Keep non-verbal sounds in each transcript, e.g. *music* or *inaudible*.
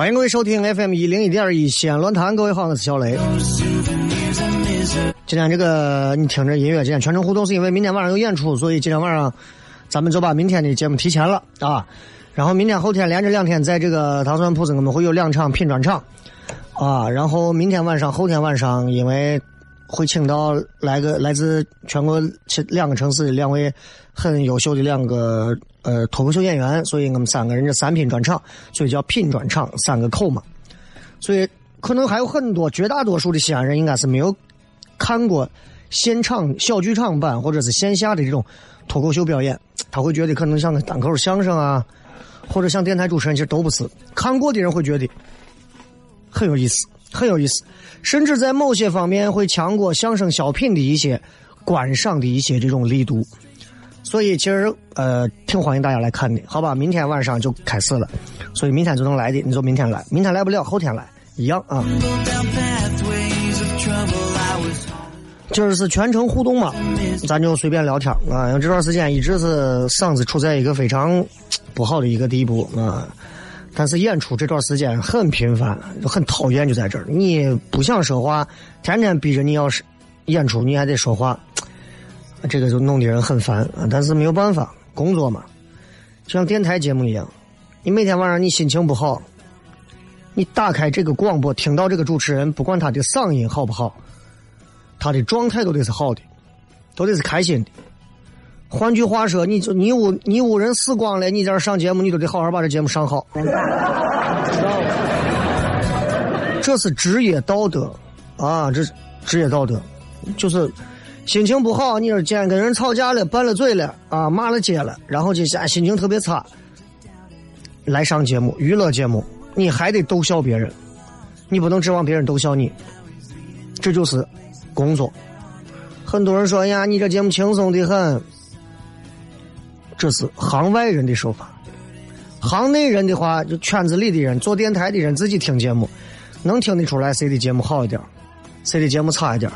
欢迎各位收听 FM 一零一点一西安论坛，各位好，我是小雷。今天这个你听着音乐，今天全程互动是因为明天晚上有演出，所以今天晚上咱们就把明天的节目提前了啊。然后明天后天连着两天，在这个糖蒜铺子我们会有两场品专场啊。然后明天晚上、后天晚上，因为会请到来个来自全国两个城市的两位很优秀的两个。呃，脱口秀演员，所以我们三个人这三品专场，所以叫品专场，三个口嘛。所以可能还有很多绝大多数的西安人应该是没有看过现场小剧场版或者是线下的这种脱口秀表演，他会觉得可能像个单口相声啊，或者像电台主持人，其实都不是。看过的人会觉得很有意思，很有意思，甚至在某些方面会强过相声小品的一些观赏的一些这种力度。所以其实呃挺欢迎大家来看的，好吧？明天晚上就开始了，所以明天就能来的，你就明天来，明天来不了后天来一样啊。今儿是全程互动嘛，咱就随便聊天啊。因为这段时间一直是嗓子处在一个非常不好的一个地步啊，但是演出这段时间很频繁，很讨厌就在这儿。你不想说话，天天逼着你要是演出，你还得说话。这个就弄得人很烦啊！但是没有办法，工作嘛，就像电台节目一样，你每天晚上你心情不好，你打开这个广播，听到这个主持人，不管他的嗓音好不好，他的状态都得是好的，都得是开心的。换句话说，你就你屋你屋人死光了，你在这上节目，你都得好好把这节目上好。这是职业道德啊！这职业道德就是。心情不好，你说今天跟人吵架了，拌了嘴了啊，骂了街了，然后就现心情特别差，来上节目，娱乐节目，你还得逗笑别人，你不能指望别人逗笑你，这就是工作。很多人说呀，你这节目轻松的很，这是行外人的说法，行内人的话，就圈子里的人，做电台的人自己听节目，能听得出来谁的节目好一点，谁的节目差一点。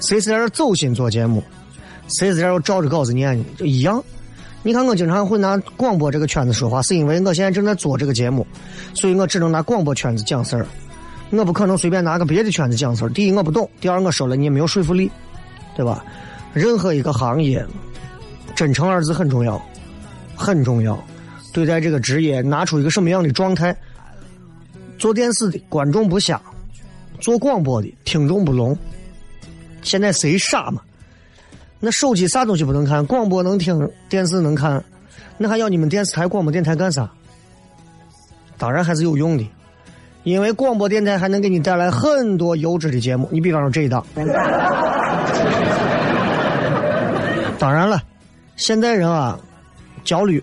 谁是在这走心做节目，谁是在这照着稿子念，就一样。你看，我经常会拿广播这个圈子说话，是因为我现在正在做这个节目，所以我只能拿广播圈子讲事儿。我不可能随便拿个别的圈子讲事儿。第一，我不懂；第二，我说了你也没有说服力，对吧？任何一个行业，真诚二字很重要，很重要。对待这个职业，拿出一个什么样的状态？做电视的观众不瞎，做广播的听众不聋。现在谁傻嘛？那手机啥东西不能看？广播能听，电视能看，那还要你们电视台、广播电台干啥？当然还是有用的，因为广播电台还能给你带来很多优质的节目。你比方说这一档，*laughs* 当然了，现代人啊，焦虑，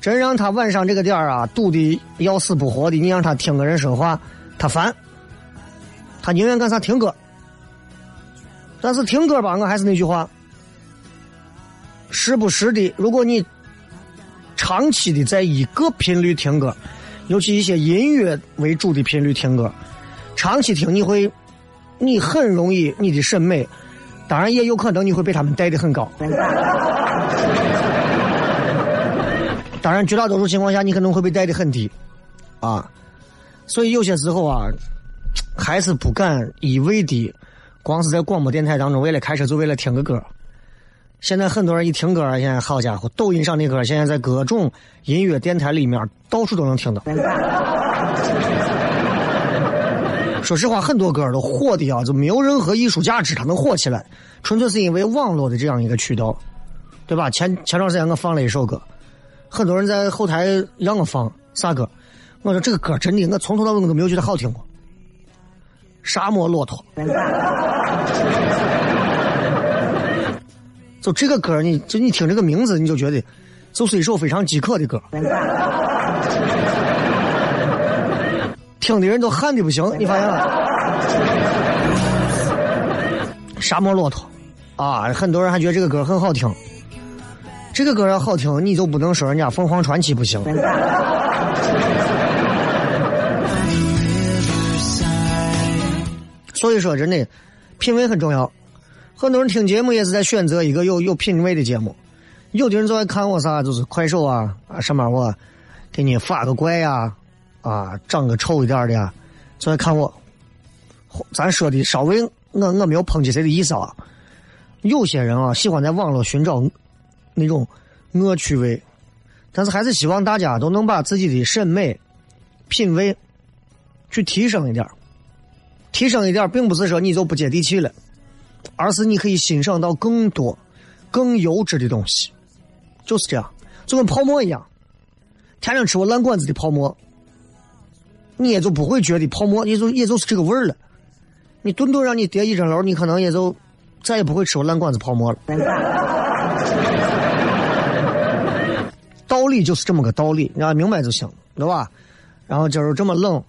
真让他晚上这个点啊堵的要死不活的，你让他听个人说话，他烦，他宁愿干啥听歌。但是听歌吧，我还是那句话，时不时的，如果你长期的在一个频率听歌，尤其一些音乐为主的频率听歌，长期听你会，你很容易你的审美。当然也有可能你会被他们带的很高，当然绝大多数情况下你可能会被带的很低，啊，所以有些时候啊，还是不敢一味的，光是在广播电台当中为了开车就为了听个歌。现在很多人一听歌，现在好家伙，抖音上的歌现在在各种音乐电台里面到处都能听到。说实话，很多歌都火的啊，就没有任何艺术价值，它能火起来，纯粹是因为网络的这样一个渠道，对吧？前前段时间我放了一首歌，很多人在后台让我放啥歌，我说这个歌真的，我从头到尾我都没有觉得好听过。沙漠骆驼，就这个歌，你就你听这个名字，你就觉得就是一首非常饥渴的歌。听的人都喊的不行，你发现了？*laughs* 沙漠骆驼，啊，很多人还觉得这个歌很好听。这个歌要好听，你就不能说人家凤凰传奇不行。所以说，真的，品味很重要。很多人听节目也是在选择一个有有品味的节目。有的人就爱看我啥，就是快手啊啊上面我给你发个怪呀。啊，啊长个丑一点的，就爱看我。咱说的稍微，我我没有抨击谁的意思啊。有些人啊，喜欢在网络寻找那种恶趣味，但是还是希望大家都能把自己的审美、品味去提升一点提升一点并不是说你就不接地气了，而是你可以欣赏到更多、更优质的东西。就是这样，就跟泡沫一样，天天吃我烂馆子的泡沫。你也就不会觉得泡沫，也就也就是这个味儿了。你顿顿让你叠一整楼，你可能也就再也不会吃我烂馆子泡沫了。道理就是这么个道理，你要明白就行，对吧？然后今儿这么冷，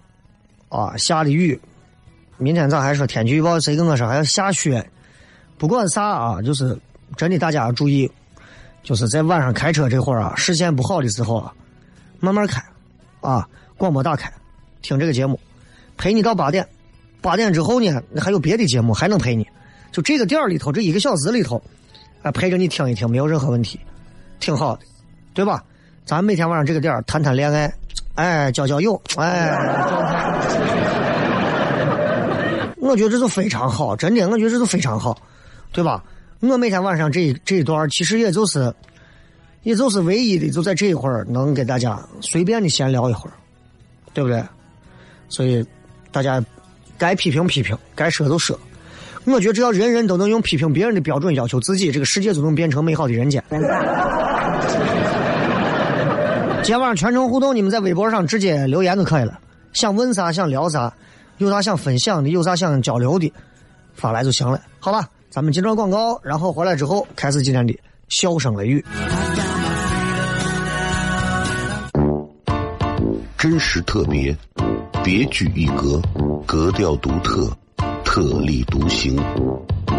啊，下的雨，明天咋还说天气预报？谁跟我说还要下雪？不管啥啊，就是真的，大家要注意，就是在晚上开车这会儿啊，视线不好的时候啊，慢慢开，啊，广播打开。听这个节目，陪你到八点，八点之后呢，还有别的节目还能陪你。就这个点儿里头，这一个小时里头，啊，陪着你听一听，没有任何问题，挺好的，对吧？咱每天晚上这个点儿谈谈恋爱，哎，交交友，哎，我觉得这就非常好，真的，我觉得这就非常好，对吧？我每天晚上这这一段，其实也就是，也就是唯一的，就在这一会儿能给大家随便的闲聊一会儿，对不对？所以，大家该批评批评，该说就说。我觉得只要人人都能用批评别人的标准要求自己，这个世界就能变成美好的人间。今天晚上全程互动，你们在微博上直接留言就可以了。想问啥，想聊啥，有啥想分享的，有啥想交流的，发来就行了。好吧，咱们进段广告，然后回来之后开始今天的笑声雷雨。真实特别。别具一格，格调独特，特立独行，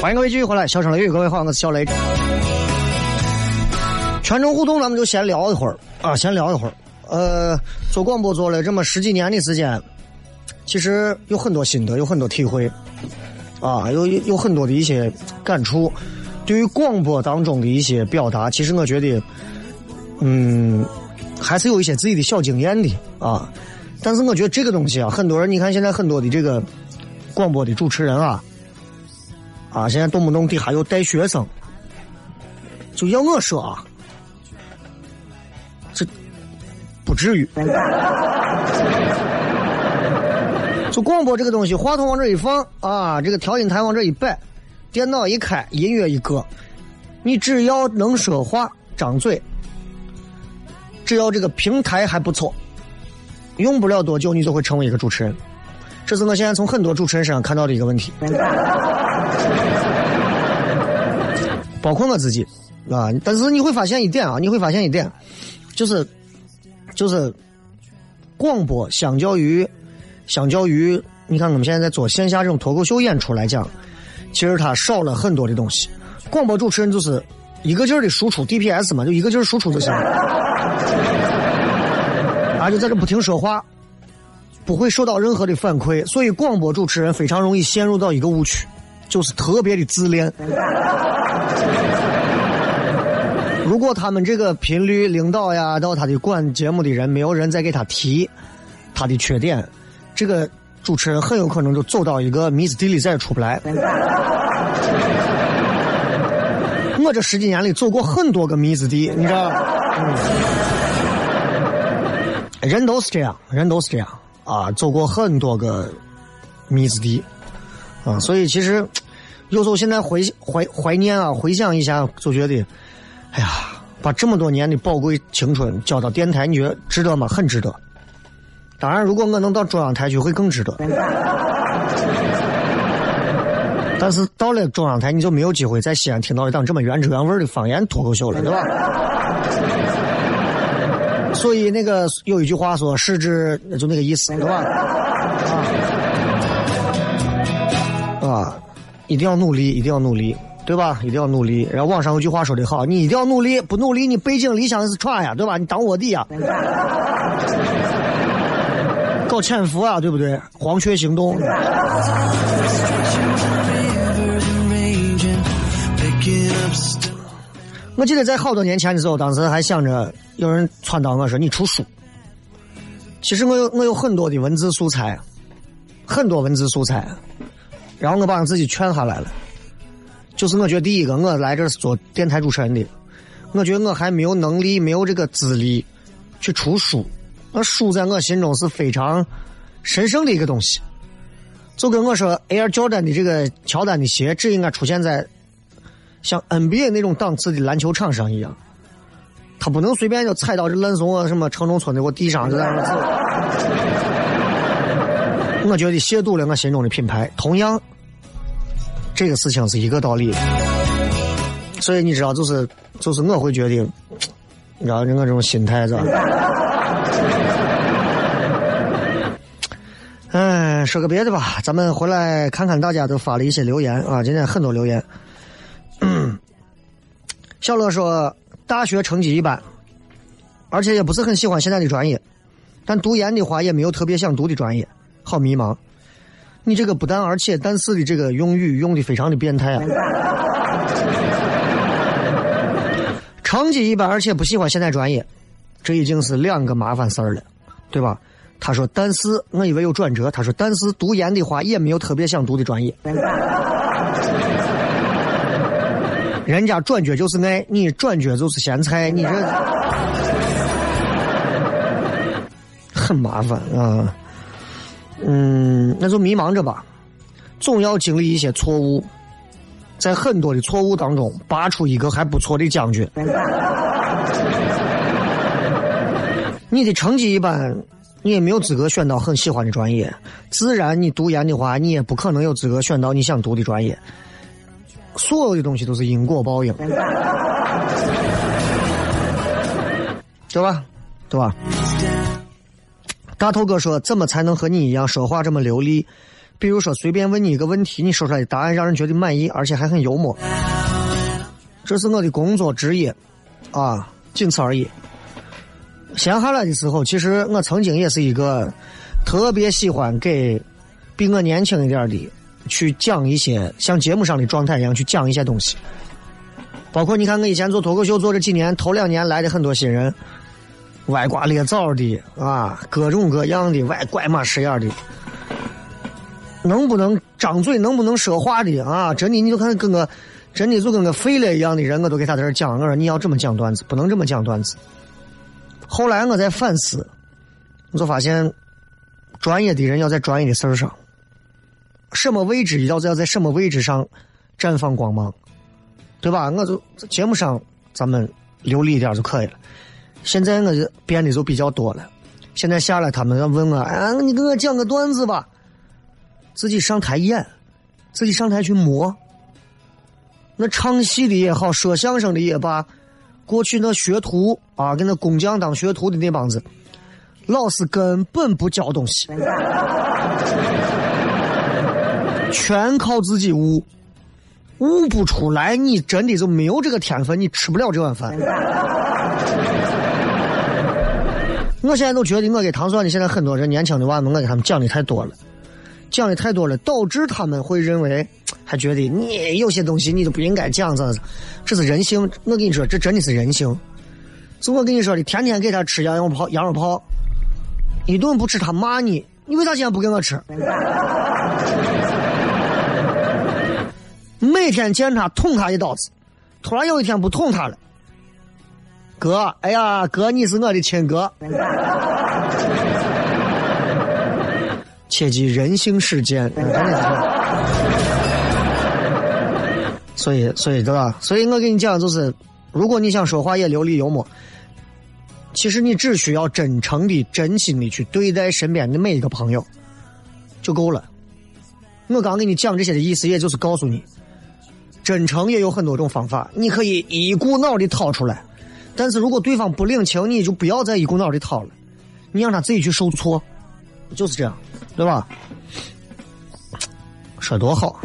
欢迎各位继续回来，小声雷雨，各位好，我是小雷。全程互动，咱们就先聊一会儿啊，先聊一会儿。呃，做广播做了这么十几年的时间，其实有很多心得，有很多体会啊，有有很多的一些感触。对于广播当中的一些表达，其实我觉得，嗯，还是有一些自己的小经验的啊。但是我觉得这个东西啊，很多人你看现在很多的这个广播的主持人啊。啊！现在动不动底下有带学生，就要我说啊，不至于。*laughs* 就广播这个东西，话筒往这一放啊，这个调音台往这一摆，电脑一开，音乐一搁，你只要能说话，张嘴，只要这个平台还不错，用不了多久，你就会成为一个主持人。这是我现在从很多主持人身上看到的一个问题。*laughs* 包括我自己，啊！但是你会发现一点啊，你会发现一点，就是，就是，广播相较于，相较于，你看我们现在在做线下这种脱口秀演出来讲，其实它少了很多的东西。广播主持人就是一个劲儿的输出 DPS 嘛，就一个劲儿输出就行了，啊，就在这不停说话，不会受到任何的反馈，所以广播主持人非常容易陷入到一个误区。就是特别的自恋。如果他们这个频率领导呀，到他的管节目的人，没有人再给他提他的缺点，这个主持人很有可能就走到一个迷之地里，再也出不来。我这十几年里走过很多个迷之地，你知道？人都是这样，人都是这样啊，走过很多个迷之地。啊，所以其实有时候现在回怀怀念啊，回想一下，就觉得，哎呀，把这么多年的宝贵青春交到电台，你觉得值得吗？很值得。当然，如果我能到中央台去，会更值得。*laughs* 但是到了中央台，你就没有机会在西安听到一档这么原汁原味的方言脱口秀了，对吧？所以那个有一句话说，失之就那个意思，对吧？啊，一定要努力，一定要努力，对吧？一定要努力。然后网上有句话说的好，你一定要努力，不努力你背井离乡是闯呀，对吧？你当卧底呀，搞潜伏啊，对不对？黄雀行动。我记得在好多年前的时候，当时还想着有人撺掇我说你出书。其实我有我有很多的文字素材，很多文字素材。然后我把我自己劝下来了，就是我觉得第一个，我来这是做电台主持人的，我觉得我还没有能力，没有这个资历去出书。那书在我心中是非常神圣的一个东西，就跟我说 Air Jordan 的这个乔丹的鞋只应该出现在像 NBA 那种档次的篮球场上一样，他不能随便就踩到这烂怂啊什么城中村的我地上就在那走。我觉得亵渎了我心中的品牌。同样，这个事情是一个道理。所以你知道，就是就是我会决定，你知道我这种心态是吧？*laughs* 哎，说个别的吧，咱们回来看看大家都发了一些留言啊，今天很多留言。*clears throat* 小乐说，大学成绩一般，而且也不是很喜欢现在的专业，但读研的话也没有特别想读的专业。好迷茫，你这个不但而且但是的这个用语用的非常的变态啊！成绩一般，而且不喜欢现代专业，这已经是两个麻烦事儿了，对吧？他说，但是我以为有转折。他说，但是读研的话也没有特别想读的专业。人家转角就是爱，你转角就是咸菜，你这很麻烦啊。嗯，那就迷茫着吧，总要经历一些错误。在很多的错误当中，拔出一个还不错的将军。*laughs* 你的成绩一般，你也没有资格选到很喜欢的专业。自然，你读研的话，你也不可能有资格选到你想读的专业。所有的东西都是因果报应，*laughs* 对吧？对吧？大头哥说：“怎么才能和你一样说话这么流利？”比如说，随便问你一个问题，你说出来的答案让人觉得满意，而且还很幽默。这是我的工作职业，啊，仅此而已。闲下来的时候，其实我曾经也是一个特别喜欢给比我年轻一点的去讲一些像节目上的状态一样去讲一些东西。包括你看，我以前做脱口秀做这几年，头两年来的很多新人，歪瓜裂枣的啊，各种各样的歪拐马式样的。能不能张嘴，能不能说话的啊？真的，你就看跟个，真的就跟个废了一样的人，我都给他在这讲。我说你要这么讲段子，不能这么讲段子。后来我在反思，我就发现，专业的人要在专业的事儿上，什么位置要在要在什么位置上绽放光芒，对吧？我就节目上咱们流利一点就可以了。现在我就变的就比较多了。现在下来，他们要问我，哎，你给我讲个段子吧。自己上台演，自己上台去磨。那唱戏的也好，说相声的也罢，过去那学徒啊，跟那工匠当学徒的那帮子，老师根本不教东西，*laughs* 全靠自己悟，悟不出来，你真的就没有这个天分，你吃不了这碗饭。我现在都觉得，我给唐蒜的现在很多人年轻的娃们，我给他们讲的太多了。讲的太多了，导致他们会认为，*tsk* 还觉得你有些东西你都不应该讲，这这是人性。我跟你说，这真的是人性。就我跟你说的，天天给他吃羊肉泡，羊肉泡，一顿不吃他骂你，你为啥今天不给我吃？*laughs* 每天见他捅他一刀子，突然有一天不捅他了，哥，哎呀，哥，你是我的亲哥。切记人性世间，所以，所以，对吧？所以我跟你讲，就是，如果你想说话也流利幽默，其实你只需要真诚的、真心的去对待身边的每一个朋友，就够了。我刚给你讲这些的意思，也就是告诉你，真诚也有很多种方法，你可以一股脑的掏出来，但是如果对方不领情，你就不要再一股脑的掏了，你让他自己去受挫，就是这样。对吧？说多好。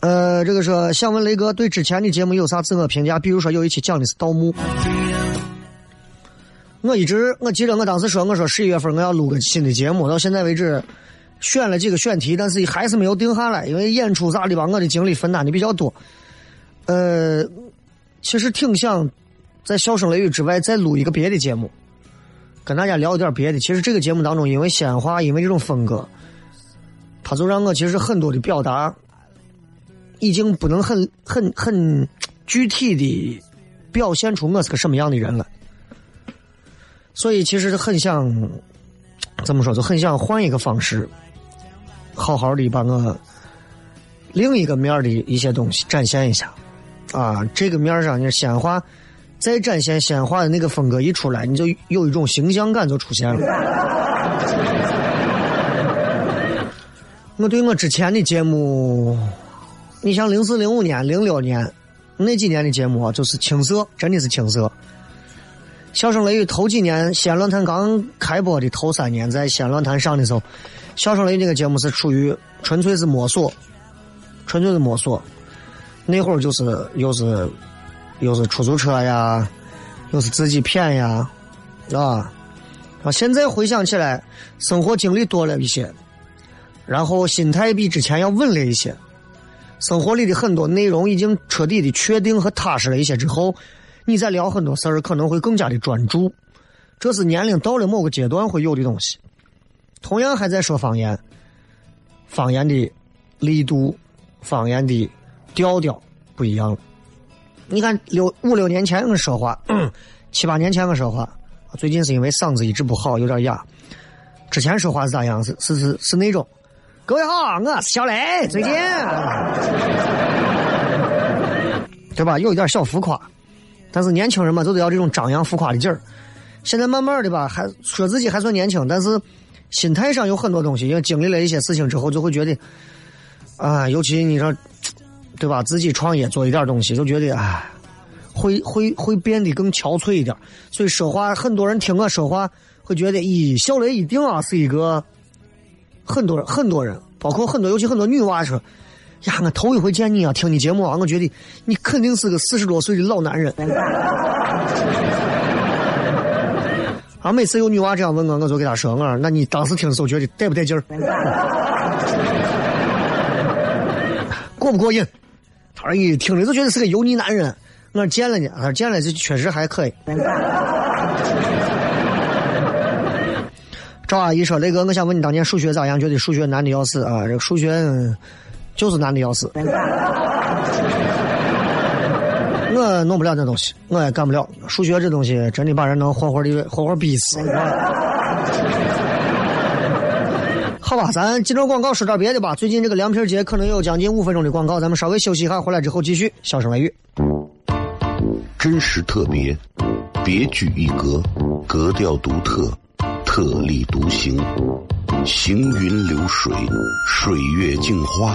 呃，这个说想问雷哥对之前的节目有啥自我评价？比如说有一期讲的是盗墓，我一直我记得我当时说我说十一月份我要录个新的节目，到现在为止选了几个选题，但是还是没有定下来，因为演出啥的吧，我的精力分担的比较多。呃，其实挺想。在笑声雷雨之外，再录一个别的节目，跟大家聊一点别的。其实这个节目当中，因为鲜花，因为这种风格，他就让我其实很多的表达，已经不能很很很具体的表现出我是个什么样的人了。所以其实很想怎么说，就很想换一个方式，好好的把我另一个面的一些东西展现一下。啊，这个面上，你鲜花。再展现鲜花的那个风格一出来，你就有一种形象感就出现了。我对我之前的节目，你像零四、零五年、零六年那几年的节目啊，就是青涩，真的是青涩。笑声雷雨头几年西安论坛刚开播的头三年，在西安论坛上的时候，笑声雷雨这个节目是属于纯粹是摸索，纯粹是摸索。那会儿就是又是。又是出租车呀，又是自己骗呀，啊！啊，现在回想起来，生活经历多了一些，然后心态比之前要稳了一些，生活里的很多内容已经彻底的确定和踏实了一些之后，你再聊很多事儿可能会更加的专注。这是年龄到了某个阶段会有的东西。同样还在说方言，方言的力度、方言的调调不一样了。你看六五六年前我说话，*clears throat* 七八年前我说话，最近是因为嗓子一直不好，有点哑。之前说话是咋样？是是是是那种。各位好，我是小雷，最近，对吧？有一点小浮夸，但是年轻人嘛，就得要这种张扬浮夸的劲儿。现在慢慢的吧，还说自己还算年轻，但是心态上有很多东西，因为经历了一些事情之后，就会觉得，啊，尤其你说。对吧？自己创业做一点东西，就觉得哎，会会会变得更憔悴一点。所以说话，很多人听我说话，会觉得咦，小雷一定啊是一个很多人很多人，包括很多，尤其很多女娃说呀，我头一回见你啊，听你节目啊，我觉得你肯定是个四十多岁的老男人。*laughs* 啊，每次有女娃这样问我，我就给她说，我说那你当时听的时候觉得带不带劲儿？*laughs* 过不过瘾？他说：“一听着就觉得是个油腻男人。”我说：“见了呢。”他说：“见了，就确实还可以。”赵阿姨说：“雷哥，我想问你，当年数学咋样？觉得数学难的要死啊！这个数学就是难的要死。我弄不了那东西，我也干不了。数学这东西真的把人能活活的活活逼死。*laughs* 好吧，咱进段广告说点别的吧。最近这个凉皮节可能有将近五分钟的广告，咱们稍微休息一下，回来之后继续。笑声来语，真实特别，别具一格，格调独特，特立独行，行云流水，水月镜花。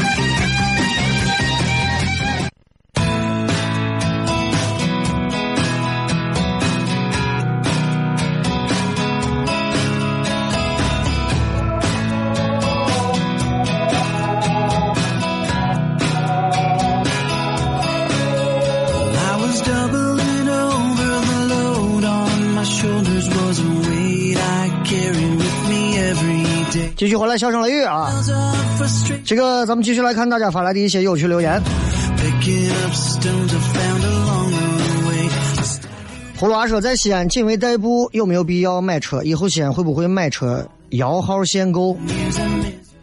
续回来，笑声雷雨啊！这个咱们继续来看大家发来的一些有趣留言。葫芦娃说，在西安仅为代步，有没有必要买车？以后西安会不会买车摇号限购？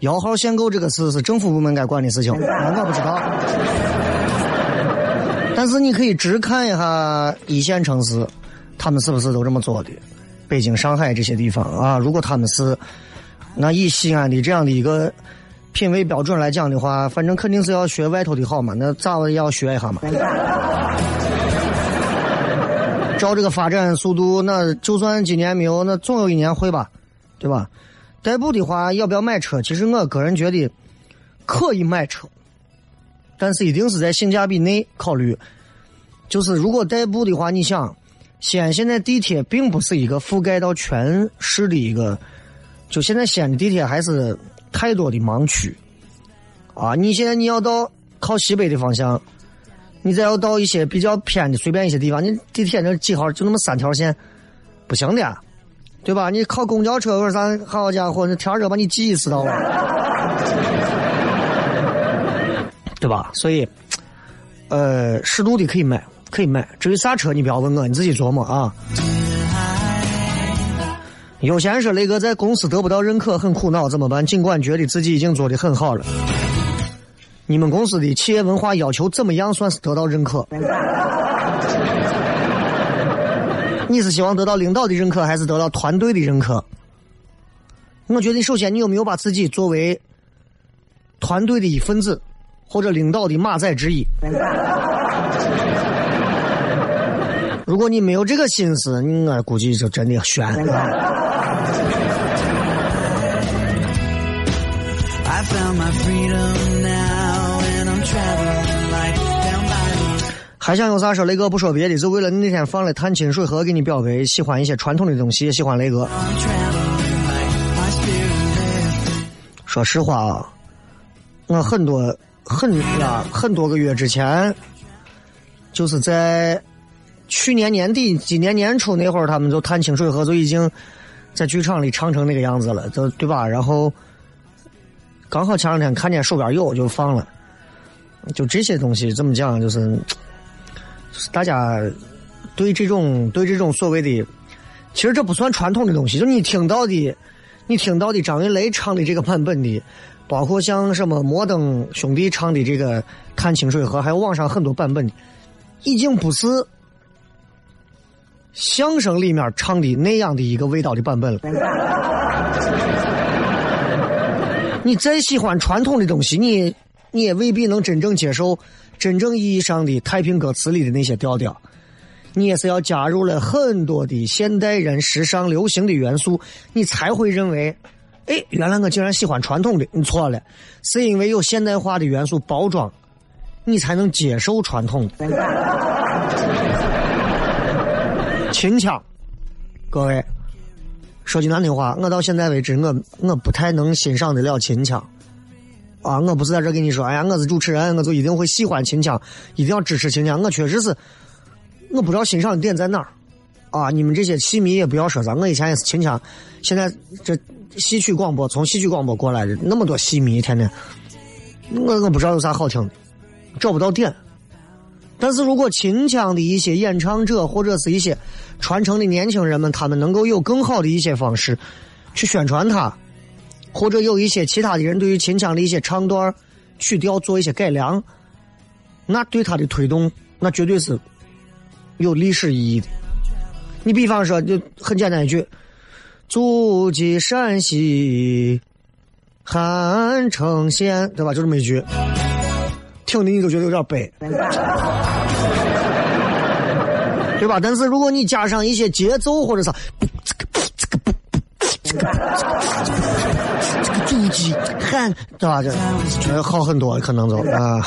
摇号限购这个事是政府部门该管的事情，我不知道。但是你可以直看一下一线城市，他们是不是都这么做的？北京、上海这些地方啊，如果他们是。那以西安的这样的一个品味标准来讲的话，反正肯定是要学外头的好嘛。那咋也要学一下嘛。*laughs* 照这个发展速度，那就算今年没有，那总有一年会吧，对吧？代步的话，要不要买车？其实我个人觉得可以买车，但是一定是在性价比内考虑。就是如果代步的话，你想，西安现在地铁并不是一个覆盖到全市的一个。就现在西安的地铁还是太多的盲区，啊！你现在你要到靠西北的方向，你再要到一些比较偏的随便一些地方，你地铁那几号就那么三条线，不行的，对吧？你靠公交车或者啥，好家伙，那天热把你挤死到了，*laughs* 对吧？所以，呃，适度的可以买，可以买。至于啥车，你不要问我，你自己琢磨啊。有些人说雷哥在公司得不到认可，很苦恼，怎么办？尽管觉得自己已经做的很好了。你们公司的企业文化要求怎么样算是得到认可？你是希望得到领导的认可，还是得到团队的认可？我觉得首先你有没有把自己作为团队的一份子，或者领导的马仔之一？如果你没有这个心思，我估计就真的悬。found 还想有啥说？雷哥不说别的，就为了你那天放了探清水河给你表白，喜欢一些传统的东西，也喜欢雷哥。说实话啊，我很多很呀很多个月之前，就是在去年年底、今年年初那会儿，他们就探清水河就已经在剧场里唱成那个样子了，就对吧？然后刚好前两天看见手边有，就放了。就这些东西怎么讲？就是，就是大家对这种对这种所谓的，其实这不算传统的东西。就你听到的，你听到的张云雷唱的这个版本的，包括像什么摩登兄弟唱的这个《探清水河》，还有网上很多版本的，已经不是相声里面唱的那样的一个味道的版本了。你再喜欢传统的东西，你。你也未必能真正接受真正意义上的太平歌词里的那些调调，你也是要加入了很多的现代人时尚流行的元素，你才会认为，哎，原来我竟然喜欢传统的。你错了，是因为有现代化的元素包装，你才能接受传统的。*laughs* 秦腔，各位，说句难听话，我到现在为止，我我不太能欣赏得了秦腔。啊，我不是在这跟你说，哎呀，我是主持人，我就一定会喜欢秦腔，一定要支持秦腔。我确实是，我不知道欣赏的点在哪儿。啊，你们这些戏迷也不要说啥，我以前也是秦腔，现在这戏曲广播从戏曲广播过来的那么多戏迷，天天，我我不知道有啥好听的，找不到点。但是如果秦腔的一些演唱者或者是一些传承的年轻人们，他们能够有更好的一些方式去宣传它。或者有一些其他的人对于秦腔的一些唱段曲调做一些改良，那对他的推动，那绝对是有历史意义的。你比方说，就很简单一句：“祖籍陕西汉城县”，对吧？就这么一句，听的你都觉得有点悲，*laughs* 对吧？但是如果你加上一些节奏或者啥，这个这个不这个这个主机喊对吧？这好很多，可能就啊。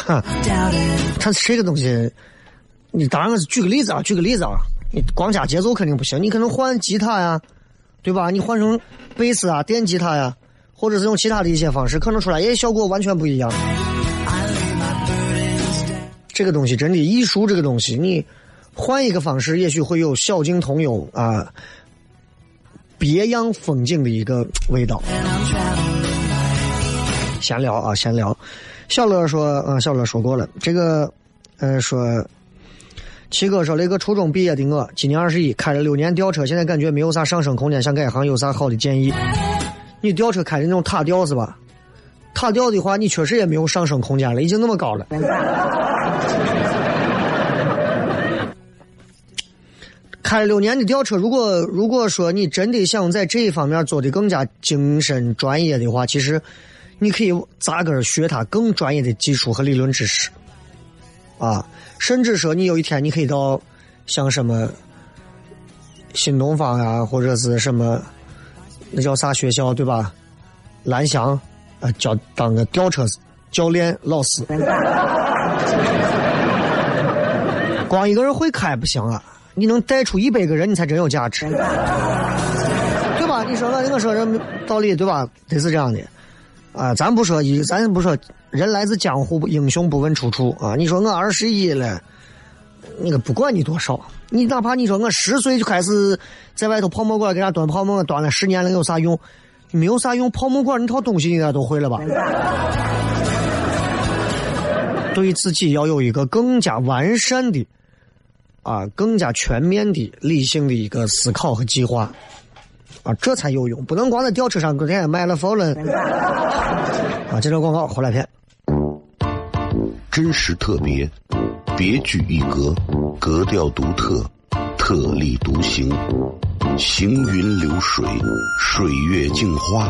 它这个东西，你当然是举个例子啊，举个例子啊。你光加节奏肯定不行，你可能换吉他呀，对吧？你换成贝斯啊、电吉他呀，或者是用其他的一些方式，可能出来也效果完全不一样。这个东西真的艺术，这个东西你换一个方式，也许会有小径通幽啊。别样风景的一个味道。闲聊啊，闲聊。小乐说，嗯，小乐说过了。这个，呃，说，七哥说，那个初中毕业的我，今年二十一，开了六年吊车，现在感觉没有啥上升空间，想改行，有啥好的建议？你吊车开的那种塔吊是吧？塔吊的话，你确实也没有上升空间了，已经那么高了。开了六年的吊车，如果如果说你真的想在这一方面做的更加精深专业的话，其实你可以扎根学他更专业的技术和理论知识，啊，甚至说你有一天你可以到像什么新东方呀，或者是什么那叫啥学校对吧？蓝翔啊，教当个吊车教练老师，*laughs* 光一个人会开不行啊。你能带出一百个人，你才真有价值，对吧？你说我我说这道理对吧？得是这样的，啊，咱不说一，咱不说人来自江湖，英雄不问出处啊。你说我二十一了，那个不管你多少，你哪怕你说我十岁就开始在外头泡沫馆给人端泡沫，端了十年了，有啥用？没有啥用，泡沫馆那套东西应该都会了吧？*laughs* 对自己要有一个更加完善的。啊，更加全面的、理性的一个思考和计划，啊，这才有用，不能光在吊车上隔天买了否了。*laughs* 啊，接着广告，回来片。真实特别，别具一格，格调独特，特立独行，行云流水，水月镜花，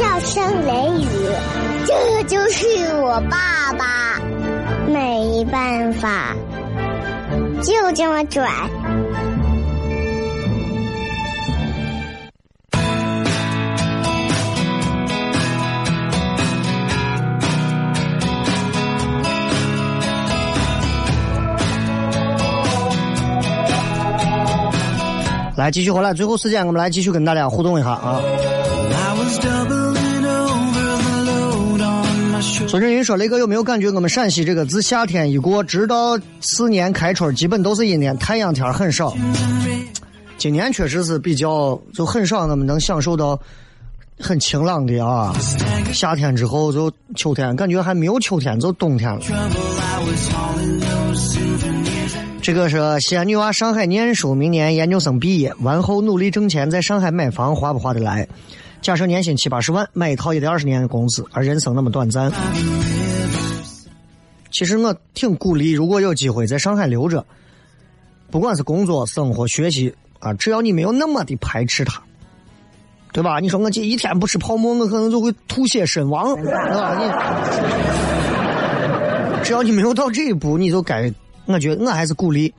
笑声雷雨，这就是我爸爸。没办法，就这么拽。来，继续回来，最后时间我们来继续跟大家互动一下啊。孙振云说：“雷哥有没有感觉我们陕西这个自夏天一过，直到次年开春，基本都是阴天，太阳天很少。今年确实是比较就很少，我们能享受到很晴朗的啊。夏天之后就秋天，感觉还没有秋天就冬天了。这个是西安女娃上海念书，明年研究生毕业，完后努力挣钱，在上海买房，划不划得来？”假设年薪七八十万，买一套也得二十年的工资，而人生那么短暂。其实我挺鼓励，如果有机会在上海留着，不管是工作、生活、学习啊，只要你没有那么的排斥它，对吧？你说我这一天不吃泡馍，我可能就会吐血身亡，*laughs* 对吧？你只要你没有到这一步，你就该，我觉得我还是鼓励。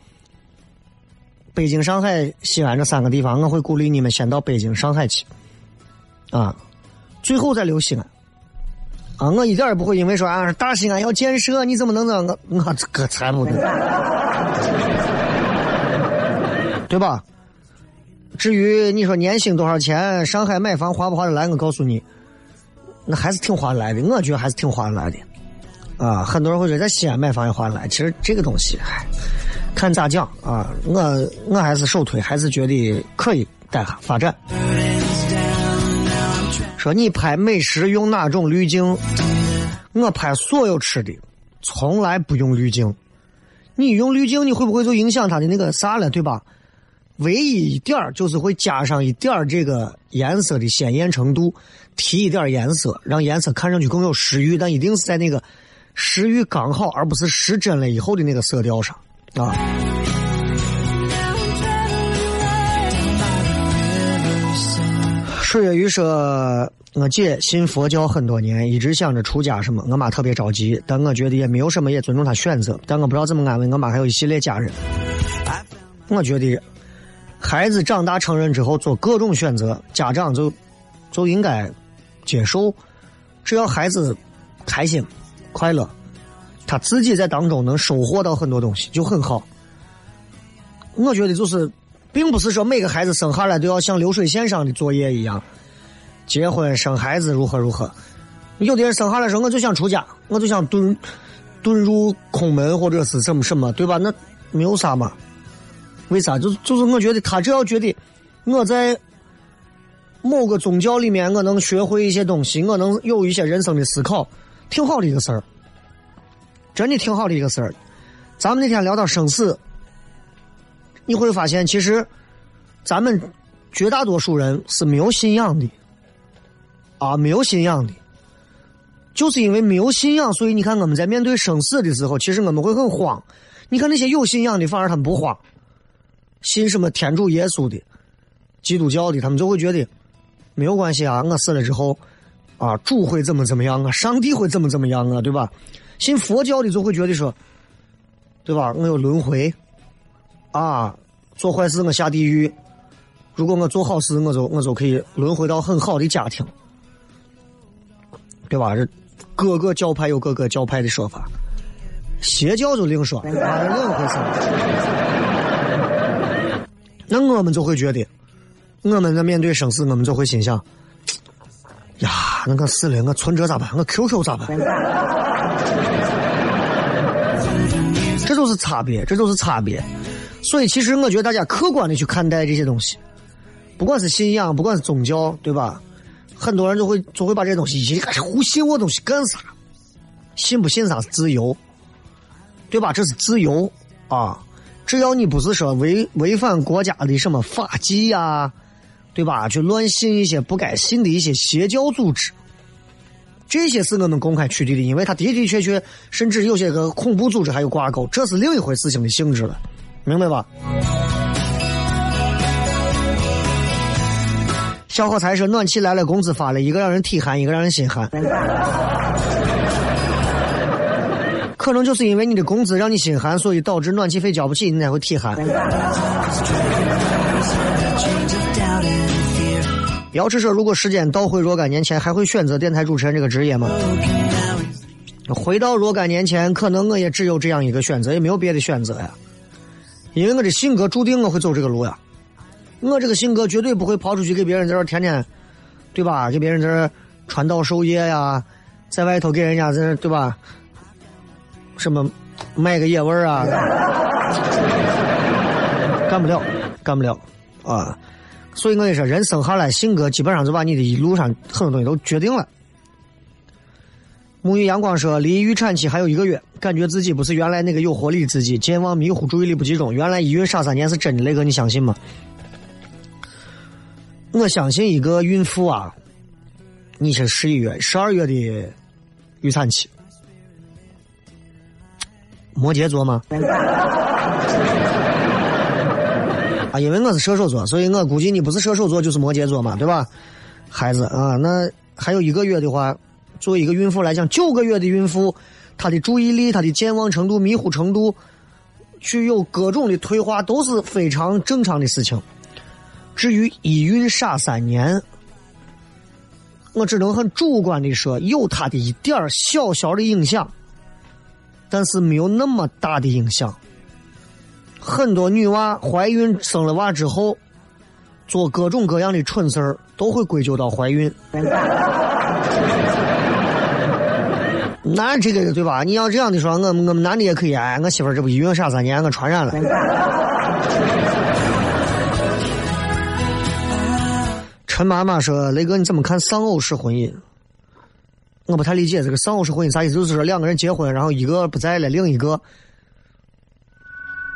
北京、上海、西安这三个地方，我会鼓励你们先到北京、上海去。啊，最后再留西安。啊，我一点也不会因为说啊，大西安要建设，你怎么能这我我这个才不对，*laughs* 对吧？至于你说年薪多少钱，上海买房划不划得来？我告诉你，那还是挺划得来的。我觉得还是挺划得来的。啊，很多人会觉得在西安买房也划得来，其实这个东西，嗨，看咋讲啊。我我还是首推，还是觉得可以待下发展。说你拍美食用哪种滤镜？我拍所有吃的，从来不用滤镜。你用滤镜，你会不会就影响它的那个啥了，对吧？唯一一点儿就是会加上一点儿这个颜色的鲜艳程度，提一点颜色，让颜色看上去更有食欲，但一定是在那个食欲刚好，而不是失真了以后的那个色调上啊。水月鱼说：“我姐信佛教很多年，一直想着出家什么。我妈特别着急，但我觉得也没有什么，也尊重她选择。但我不知道怎么安慰我妈，还有一系列家人。我觉得，孩子长大成人之后做各种选择，家长就就应该接受。只要孩子开心、快乐，他自己在当中能收获到很多东西，就很好。我觉得就是。”并不是说每个孩子生下来都要像流水线上的作业一样，结婚生孩子如何如何。有的人生下来说我就想出家，我就想遁遁入空门或者是什么什么，对吧？那没有啥嘛。为啥？就就是我觉得他只要觉得我在某个宗教里面，我能学会一些东西，我能有一些人生的思考，挺好的一个事儿。真的挺好的一个事儿。咱们那天聊到生死。你会发现，其实咱们绝大多数人是没有信仰的，啊，没有信仰的，就是因为没有信仰，所以你看我们在面对生死的时候，其实我们会很慌。你看那些有信仰的，反而他们不慌，信什么天主耶稣的、基督教的，他们就会觉得没有关系啊，我死了之后啊，主会怎么怎么样啊，上帝会怎么怎么样啊，对吧？信佛教的就会觉得说，对吧？我有轮回。啊，做坏事我下地狱，如果我做好事，我就我就可以轮回到很好的家庭，对吧？这各个教派有各个教派的说法，邪教就另说，啊，另一回事。那我们就会觉得，我们在面对生死，我们就会心想：呀，那个死了，我存折咋办？我 QQ 咋办？这就是差别，这就是差别。所以，其实我觉得大家客观的去看待这些东西，不管是信仰，不管是宗教，对吧？很多人就会就会把这些东西，一开始胡信我东西干啥？信不信啥是自由，对吧？这是自由啊！只要你不是说违违反国家的什么法纪呀，对吧？去乱信一些不该信的一些邪教组织，这些是我们公开取缔的，因为它的的确确，甚至有些个恐怖组织还有挂钩，这是另一回事情的性质了，明白吧？小伙才说暖气来了，工资发了，一个让人体寒，一个让人心寒。可能就是因为你的工资让你心寒，所以导致暖气费交不起，你才会体寒。姚志说：“如果时间倒回若干年前，还会选择电台主持人这个职业吗？”回到若干年前，可能我也只有这样一个选择，也没有别的选择呀。因为我的性格注定我会走这个路呀。我这个性格绝对不会跑出去给别人在这天天，对吧？给别人在这传道授业呀，在外头给人家在这对吧？什么卖个野味啊？*laughs* 干不了，干不了啊！所以我跟你说，人生下来性格基本上就把你的一路上很多东西都决定了。沐浴阳光说，离预产期还有一个月，感觉自己不是原来那个有活力的自己，健忘、迷糊、注意力不集中。原来一孕傻三年是真的，雷哥你相信吗？我相信一个孕妇啊，你是十一月、十二月的预产期，摩羯座吗？啊，因为我是射手座，所以我估计你不是射手座就是摩羯座嘛，对吧？孩子啊，那还有一个月的话，作为一个孕妇来讲，九个月的孕妇，她的注意力、她的健忘程度、迷糊程度，具有各种的退化，都是非常正常的事情。至于一孕傻三年，我只能很主观的说，有他的一点小小的影响，但是没有那么大的影响。很多女娃怀孕生了娃之后，做各种各样的蠢事儿，都会归咎到怀孕。那这个对吧？你要这样的说，我们我们男的也可以。哎，我媳妇儿这不一孕傻三年，我传染了。*laughs* 陈妈妈说：“雷哥，你怎么看丧偶式婚姻？我不太理解这个丧偶式婚姻啥意思？就是说两个人结婚，然后一个不在了，另一个，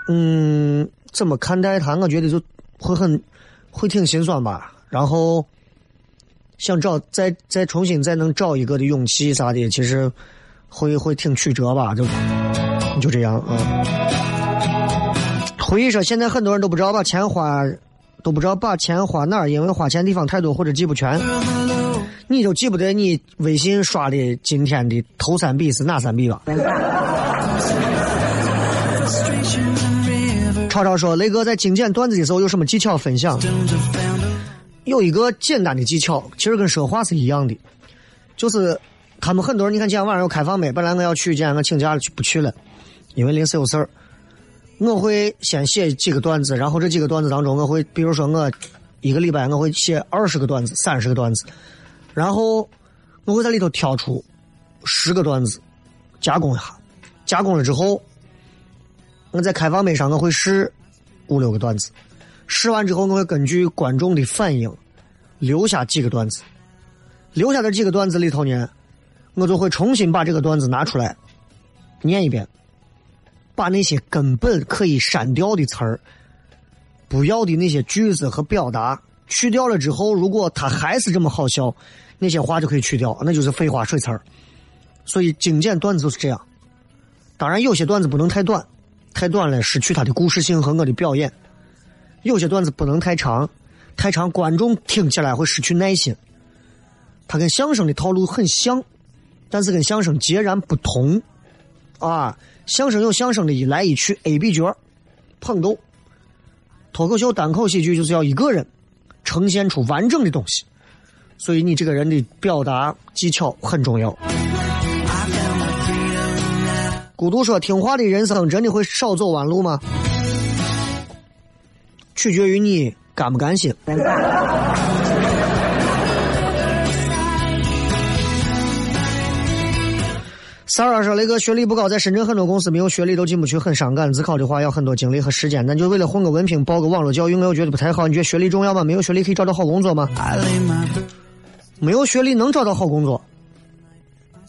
嗯，怎么看待他？我觉得就会很会挺心酸吧。然后想找再再重新再能找一个的勇气啥的，其实会会挺曲折吧。就就这样啊。回忆说，现在很多人都不知道把钱花。”都不知道把钱花哪儿，因为花钱地方太多或者记不全，你就记不得你微信刷的今天的头三笔是哪三笔吧？超超说：“雷哥在精简段子的时候有什么技巧分享？有一个简单的技巧，其实跟说话是一样的，就是他们很多人，你看今天晚上有开放没？本来我要去，今天我请假了，去不去了，因为临时有事儿。”我会先写几个段子，然后这几个段子当中，我会比如说我一个礼拜我会写二十个段子、三十个段子，然后我会在里头挑出十个段子，加工一下，加工了之后，我在开放麦上我会试五六个段子，试完之后我会根据观众的反应留下几个段子，留下的几个段子里头呢，我就会重新把这个段子拿出来念一遍。把那些根本可以删掉的词儿，不要的那些句子和表达去掉了之后，如果他还是这么好笑，那些话就可以去掉，那就是废话水词儿。所以精简段子就是这样。当然，有些段子不能太短，太短了失去它的故事性和我的表演；有些段子不能太长，太长观众听起来会失去耐心。它跟相声的套路很像，但是跟相声截然不同啊。相声有相声的一来一去，A、B 角捧逗；脱口秀、单口喜剧就是要一个人呈现出完整的东西，所以你这个人的表达技巧很重要。孤独说：“听话的人生真的会少走弯路吗？取决于你甘不甘心。”三二说：“雷哥学历不高，在深圳很多公司没有学历都进不去，很伤感。自考的话要很多精力和时间，那就为了混个文凭，报个网络教育，我又觉得不太好。你觉得学历重要吗？没有学历可以找到好工作吗？没有学历能找到好工作？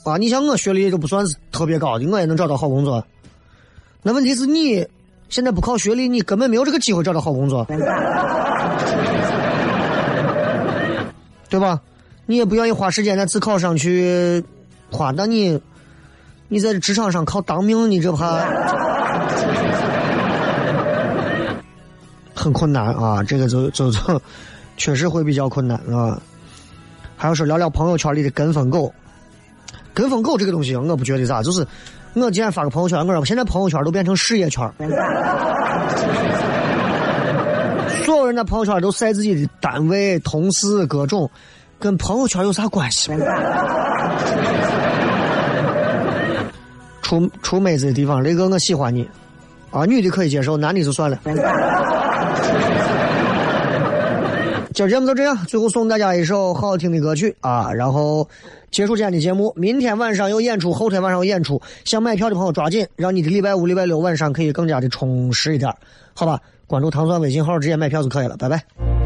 啊，你像我学历就不算是特别高的，我也能找到好工作。那问题是你现在不考学历，你根本没有这个机会找到好工作，对吧？你也不愿意花时间在自考上去花，那你。”你在职场上靠当命，你这怕 *laughs* 很困难啊！这个就就就确实会比较困难啊。还有说聊聊朋友圈里的跟风狗，跟风狗这个东西我不觉得咋，就是我今天发个朋友圈，我说现在朋友圈都变成事业圈，*laughs* 所有人的朋友圈都晒自己的单位、同事各种，跟朋友圈有啥关系？出出妹子的地方，雷哥我喜欢你，啊，女的可以接受，男的就算了。今儿节目就这样，最后送大家一首好听的歌曲啊，然后结束今天的节目。明天晚上有演出，后天晚上有演出，想买票的朋友抓紧，让你的礼拜五、礼拜六晚上可以更加的充实一点，好吧？关注糖蒜微信号，直接买票就可以了，拜拜。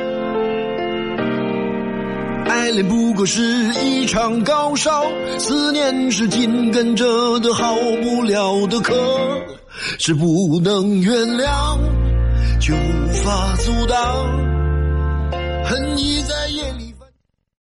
爱恋不过是一场高烧，思念是紧跟着的好不了的课，是不能原谅，就无法阻挡，恨意在。